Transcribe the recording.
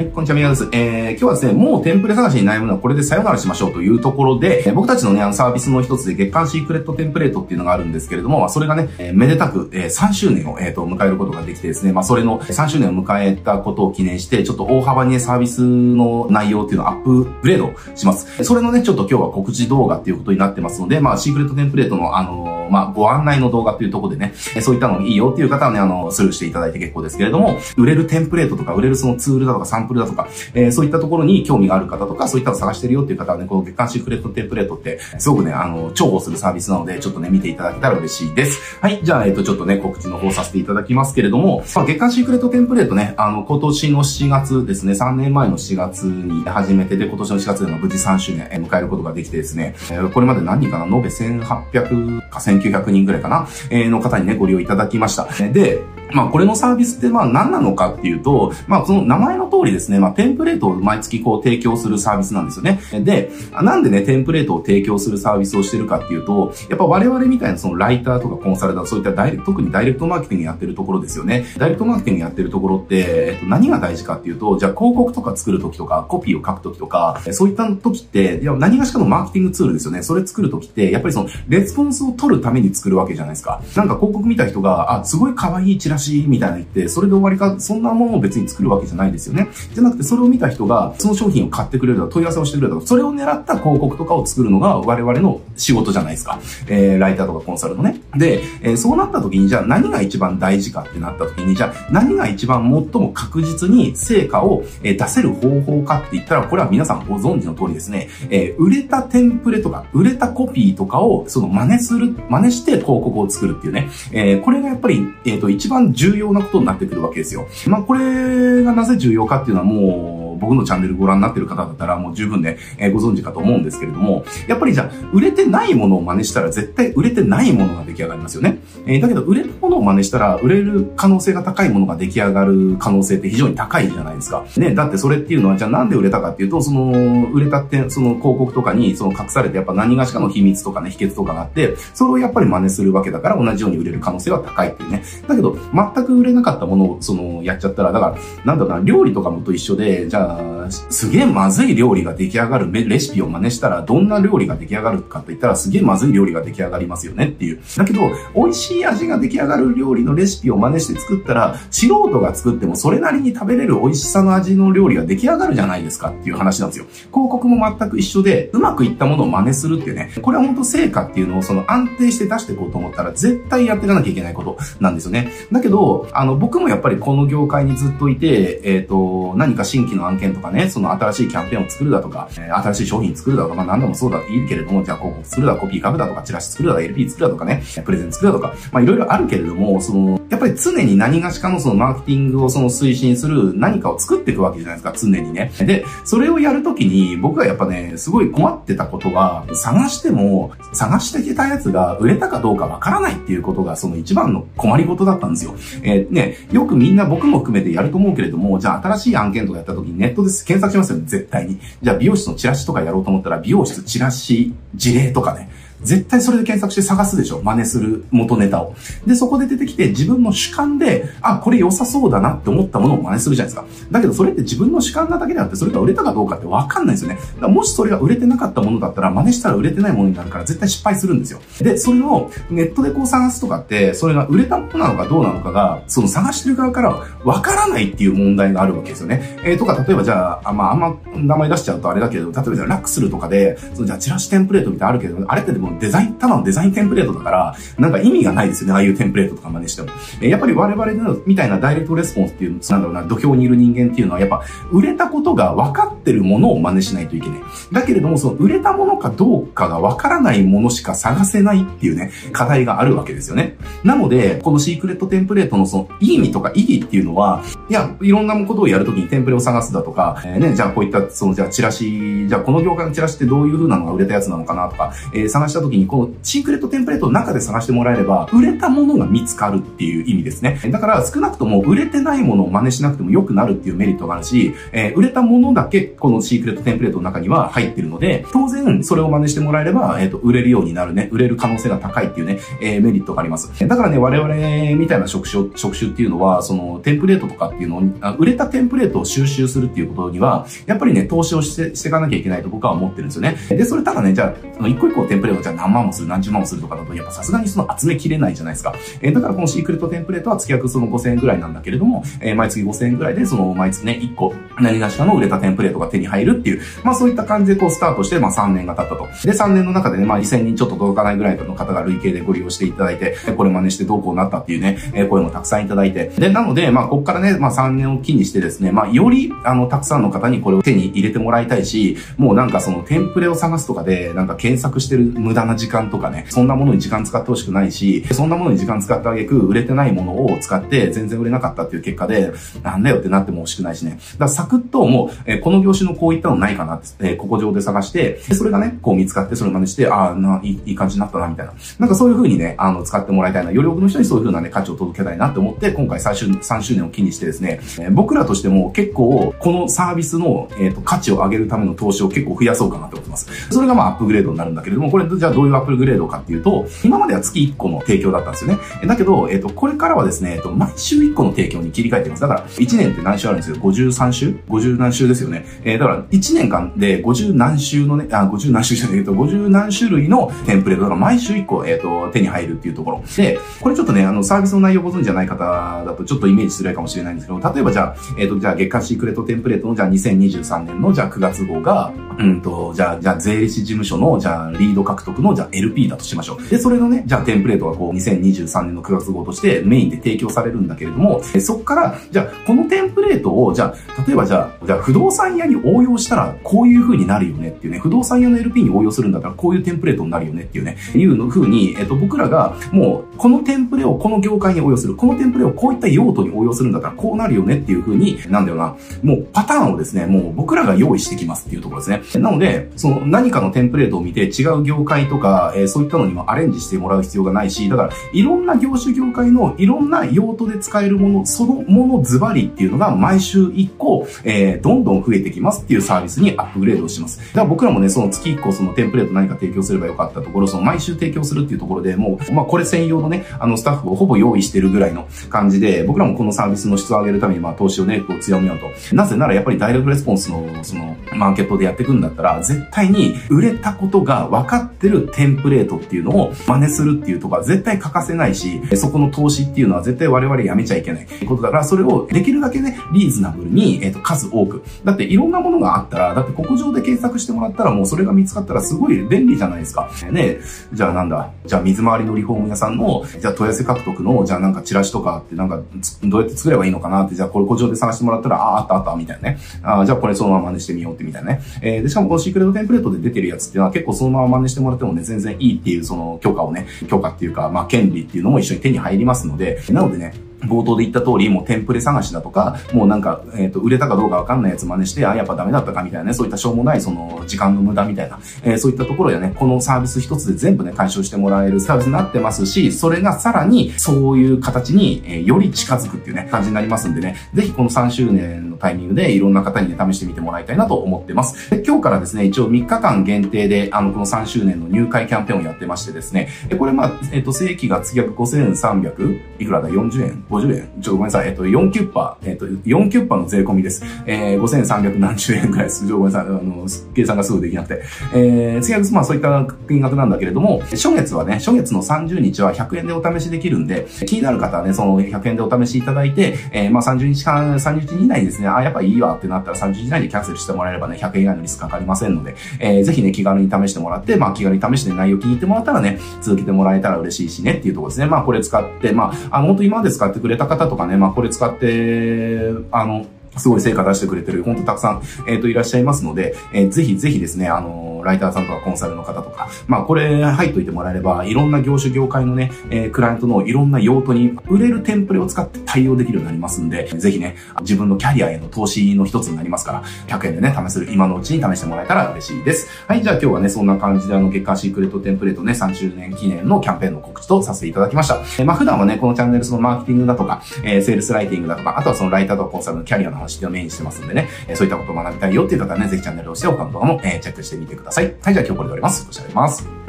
はい、こんにちは、みなです。えー、今日はですね、もうテンプレ探しに悩むのはこれでさよならしましょうというところで、えー、僕たちのね、あのサービスの一つで月間シークレットテンプレートっていうのがあるんですけれども、まあ、それがね、えー、めでたく、えー、3周年を、えー、と、迎えることができてですね、まあ、それの3周年を迎えたことを記念して、ちょっと大幅にね、サービスの内容っていうのをアップグレードします。それのね、ちょっと今日は告知動画っていうことになってますので、まあ、シークレットテンプレートの、あのー、まあ、ご案内の動画っていうところでね、そういったのいいよっていう方はね、あの、スルーしていただいて結構ですけれども、売れるテンプレートとか、売れるそのツールだとかサンプルだとか、えー、そういったところに興味がある方とか、そういったのを探してるよっていう方はね、この月間シークレットテンプレートって、すごくね、あの、重宝するサービスなので、ちょっとね、見ていただけたら嬉しいです。はい、じゃあ、えっ、ー、と、ちょっとね、告知の方させていただきますけれども、まあ、月間シークレットテンプレートね、あの、今年の7月ですね、3年前の4月に始めてで、今年の4月での無事3周年迎えることができてですね、これまで何人かな、延べ1800か1900 900人ぐらいかな、えー、の方にね、ご利用いただきました。で、まあこれのサービスってまあ何なのかっていうと、まあその名前の通りですね、まあテンプレートを毎月こう提供するサービスなんですよね。で、なんでね、テンプレートを提供するサービスをしてるかっていうと、やっぱ我々みたいなそのライターとかコンサルタント、そういったダイレクト、特にダイレクトマーケティングやってるところですよね。ダイレクトマーケティングやってるところって、えっと、何が大事かっていうと、じゃあ広告とか作るときとか、コピーを書くときとか、そういったときって、いや何がしかのマーケティングツールですよね。それ作るときって、やっぱりその、レスポンスを取るために作るわけじゃないですか。なんか広告見た人が、あ、すごい可愛いチラシみたいな言って、それで終わりか、そんなものを別に作るわけじゃないですよね。じゃなくて、それを見た人が、その商品を買ってくれるとか、問い合わせをしてくれるとか、それを狙った広告とかを作るのが我々の仕事じゃないですか。えー、ライターとかコンサルのね。で、えー、そうなった時に、じゃあ何が一番大事かってなった時に、じゃあ何が一番最も確実に成果を、え出せる方法かって言ったら、これは皆さんご存知の通りですね、えー、売れたテンプレとか、売れたコピーとかを、その真似する、真似して広告を作るっていうね、えー、これがやっぱり、えっ、ー、と、一番重要なことになってくるわけですよ。まあ、これがなぜ重要かっていうのはもう、僕のチャンネルご覧になってる方だったらもう十分ね、えー、ご存知かと思うんですけれども、やっぱりじゃあ、売れてないものを真似したら絶対売れてないものが出来上がりますよね。えー、だけど、売れたものを真似したら、売れる可能性が高いものが出来上がる可能性って非常に高いじゃないですか。ね、だってそれっていうのは、じゃあなんで売れたかっていうと、その、売れたって、その広告とかに、その隠されてやっぱ何がしかの秘密とかね、秘訣とかがあって、それをやっぱり真似するわけだから同じように売れる可能性は高いっていうね。だけど、全く売れなかったものを、その、やっちゃったら、だから、なんだろうな、料理とかもと一緒で、じゃあ、すげえまずい料理が出来上がるレシピを真似したら、どんな料理が出来上がるかと言ったら、すげえまずい料理が出来上がりますよねっていう。だけど、美味しい味が出来上がる料理のレシピを真似して作ったら、素人が作ってもそれなりに食べれる美味しさの味の料理が出来上がるじゃないですかっていう話なんですよ。広告も全く一緒で、うまくいったものを真似するっていうね、これは本当成果っていうのをその安定して出していこうと思ったら、絶対やっていかなきゃいけないことなんですよね。だけど、あの、僕もやっぱりこの業界にずっといて、えっ、ー、と、何か新規の案件とかね、その新しいキャンペーンを作るだとか、え、新しい商品作るだとか、まあ何でもそうだっていいけれども、じゃあ広告作るだ、コピー書くだとか、チラシ作るだ、LP 作るだとかね、プレゼン作るだとか、まあいろいろあるけれども、その、やっぱり常に何がしかのそのマーケティングをその推進する何かを作っていくわけじゃないですか、常にね。で、それをやるときに、僕はやっぱね、すごい困ってたことが、探しても、探してきたやつが売れたかどうかわからないっていうことが、その一番の困りごとだったんですよ。えー、ね、よくみんな僕も含めてやると思うけれども、じゃあ新しい案件とかやったときにネットで検索しますよ、絶対に。じゃあ美容室のチラシとかやろうと思ったら、美容室チラシ事例とかね、絶対それで検索して探すでしょ真似する元ネタを。で、そこで出てきて自分の主観で、あ、これ良さそうだなって思ったものを真似するじゃないですか。だけどそれって自分の主観なだけであって、それが売れたかどうかってわかんないですよね。だからもしそれが売れてなかったものだったら、真似したら売れてないものになるから絶対失敗するんですよ。で、それをネットでこう探すとかって、それが売れたものなのかどうなのかが、その探してる側からはわからないっていう問題があるわけですよね。えー、とか、例えばじゃあ、まあ、あんま名前出しちゃうとあれだけど、例えばじゃあラックスルとかで、そのじゃあチラシテンプレートみたいなあるけど、あれってでもデザイン、ただのデザインテンプレートだから、なんか意味がないですよね、ああいうテンプレートとか真似しても。えやっぱり我々のみたいなダイレクトレスポンスっていう、なんだろうな、土俵にいる人間っていうのは、やっぱ、売れたことが分かってるものを真似しないといけない。だけれども、その売れたものかどうかが分からないものしか探せないっていうね、課題があるわけですよね。なので、このシークレットテンプレートのその意味とか意義っていうのは、いや、いろんなことをやるときにテンプレを探すだとか、えー、ね、じゃあこういった、その、じゃあチラシ、じゃあこの業界のチラシってどういう風なのが売れたやつなのかなとか、えー、探したした時に、このシークレットテンプレートの中で探してもらえれば、売れたものが見つかるっていう意味ですね。だから少なくとも売れてないものを真似しなくても良くなるっていうメリットがあるし、えー、売れたものだけこのシークレットテンプレートの中には入ってるので、当然それを真似してもらえれば、えっ、ー、と、売れるようになるね、売れる可能性が高いっていうね、えー、メリットがあります。だからね、我々みたいな職種、職種っていうのは、そのテンプレートとかっていうのを、売れたテンプレートを収集するっていうことには、やっぱりね、投資をしてしていかなきゃいけないと僕は思ってるんですよね。で、それただね、じゃあ、一個一個テンプレートじゃあ何万もする、何十万もするとかだと、やっぱさすがにその集めきれないじゃないですか。えー、だからこのシークレットテンプレートは月額その5000円ぐらいなんだけれども、えー、毎月5000円ぐらいで、その毎月ね、1個、何がしかの売れたテンプレートが手に入るっていう、まあそういった感じでこうスタートして、まあ3年が経ったと。で、3年の中でね、まあ2000人ちょっと届かないぐらいの方が累計でご利用していただいて、これ真似してどうこうなったっていうね、えー、声もたくさんいただいて。で、なので、まあこっからね、まあ3年を機にしてですね、まあより、あの、たくさんの方にこれを手に入れてもらいたいし、もうなんかそのテンプレを探すとかで、なんか検索してる無駄な時間とかね、そんなものに時間使ってほしくないし、そんなものに時間使ってあげく、売れてないものを使って全然売れなかったっていう結果で、なんだよってなっても欲しくないしね。だからサクッともう、えー、この業種のこういったのないかなって、えー、ここ上で探して、それがね、こう見つかって、それ真似して、ああ、な、いい、感じになったな、みたいな。なんかそういう風にね、あの、使ってもらいたいな。より多くの人にそういう風なね、価値を届けたいなって思って、今回最終、3周年を機にしてですね、えー、僕らとしても結構、このサービスの、えっ、と、価値を上げるための投資を結構増やそうかなって思ってます。それがまあ、アップグレードになるんだけれども、これ、じゃあどういうアップグレードかっていうと、今までは月1個の提供だったんですよね。だけど、えっ、と、これからはですね、えっ、と、毎週1個の提供に切り替えてます。だから、1年って何週あるんですけど、53週 ?50 何週ですよね。えー、だから、1年間で50何週のね、あ、50何週じゃないけど、50何種類のテンプレートが毎週1個、えっ、ー、と、手に入るっていうところ。で、これちょっとね、あの、サービスの内容ご存知じゃない方だとちょっとイメージしづらいかもしれないんですけど、例えばじゃあ、えっ、ー、と、じゃあ月間シークレットテンプレートのじゃあ2023年のじゃあ9月号が、うんと、じゃあ、じゃあ税理士事務所のじゃあリード獲得のじゃあ LP だとしましょう。で、それのね、じゃあテンプレートがこう2023年の9月号としてメインで提供されるんだけれども、そっから、じゃあこのテンプレートを、じゃあ、例えばじゃあ、じゃあ不動産屋に応用したらこういう風になるよねっていうね、不動産屋の LP に応用するんだったらこういうテンプレートになるよねっていうね、いうの風に、えっと、僕らがもうこのテンプレをこの業界に応用する、このテンプレをこういった用途に応用するんだったらこうなるよねっていう風に、なんだよな、もうパターンをですね、もう僕らが用意してきますっていうところですね。なので、その何かのテンプレートを見て違う業界とか、えー、そういったのにもアレンジしてもらう必要がないし、だからいろんな業種業界のいろんな用途で使えるもの、そのものズバリっていうのが毎週1個、えー、どんどん増えてきますっていうサービスにアップグレードをします。だから僕らもね、その月1個そのテンプレート何か提供すればよかったところ、その毎週提供するっていうところでもう、まあこれ専用のね、あのスタッフをほぼ用意してるぐらいの感じで、僕らもこのサービスの質を上げるためにまあ投資をね、こう強めようと。なぜならやっぱりダイレクトレスポンスのそのマーケットでやっていくんだったら、絶対に売れたことが分かってるテンプレートっていうのを真似するっていうところは絶対欠かせないし、そこの投資っていうのは絶対我々やめちゃいけないことだから、それをできるだけね、リーズナブルに、えっ、と、数多く。だっていろんなものがあったら、だってここ上で検索してもらったらもうそれが見つかったらすごい便利じゃないですか。ね、じゃあなんだ、じゃあ水回りのリフォーム屋さんの、じゃあ問い合わせ獲得の、じゃあなんかチラシとかってなんか、どうやって作ればいいのかなって、じゃあこれ工場で探してもらったら、ああ、あったあった、みたいなね。あじゃあこれそのまま真似してみようってみたいなね。えー、で、しかもこのシークレットテンプレートで出てるやつっていうのは結構そのまま真似してもらってもね、全然いいっていうその許可をね、許可っていうか、まあ権利っていうのも一緒に手に入りますので、なのでね、冒頭で言った通り、もうテンプレ探しだとか、もうなんか、えっ、ー、と、売れたかどうかわかんないやつ真似して、あ、やっぱダメだったかみたいなね、そういったしょうもない、その、時間の無駄みたいな、えー、そういったところやね、このサービス一つで全部ね、解消してもらえるサービスになってますし、それがさらに、そういう形に、えー、より近づくっていうね、感じになりますんでね、ぜひこの3周年タイミングで、いろんな方にね、試してみてもらいたいなと思ってます。で今日からですね、一応3日間限定で、あの、この3周年の入会キャンペーンをやってましてですね、これまあ、えっ、と、正規が月額5300、いくらだ ?40 円 ?50 円？ちょっとごめんなさい。えっと、4キュッパー、えっと、4キュッパーの税込みです。えー、5300何十円くらいです。ごめんなさい。あの、計算がすぐできなくて。えー、次は、まあそういった金額なんだけれども、初月はね、初月の30日は100円でお試しできるんで、気になる方はね、その100円でお試しいただいて、えー、まあ30日間、30日以内ですね、あ、やっぱいいわってなったら30日以内にキャンセルしてもらえればね、100円以内のリスクかかりませんので、えー、ぜひね、気軽に試してもらって、まあ気軽に試して内容気に入ってもらったらね、続けてもらえたら嬉しいしねっていうところですね。まあこれ使って、まあ、あの、本当今まで使ってくれた方とかね、まあこれ使って、あの、すごい成果出してくれてる、本当たくさん、えっ、ー、と、いらっしゃいますので、えー、ぜひぜひですね、あのの、ライターさんとかコンサルの方とか、まあ、これ入っといてもらえれば、いろんな業種業界のね、えー、クライアントのいろんな用途に売れるテンプレを使って対応できるようになりますんで、ぜひね、自分のキャリアへの投資の一つになりますから、100円でね、試せる今のうちに試してもらえたら嬉しいです。はい、じゃあ今日はね、そんな感じであの、月間シークレットテンプレートね、3周年記念のキャンペーンの告知とさせていただきました。えー、まあ、普段はね、このチャンネルそのマーケティングだとか、えー、セールスライティングだとか、あとはそのライターとコンサルのキャリアの話をメインにしてますんでね、えー、そういったことを学びたいよっていう方はね、ぜひチャンネルをして他の動画も、えー、チェックしてみてください。はい、じゃあ今日これで終わります。ご視聴ありがとうございます。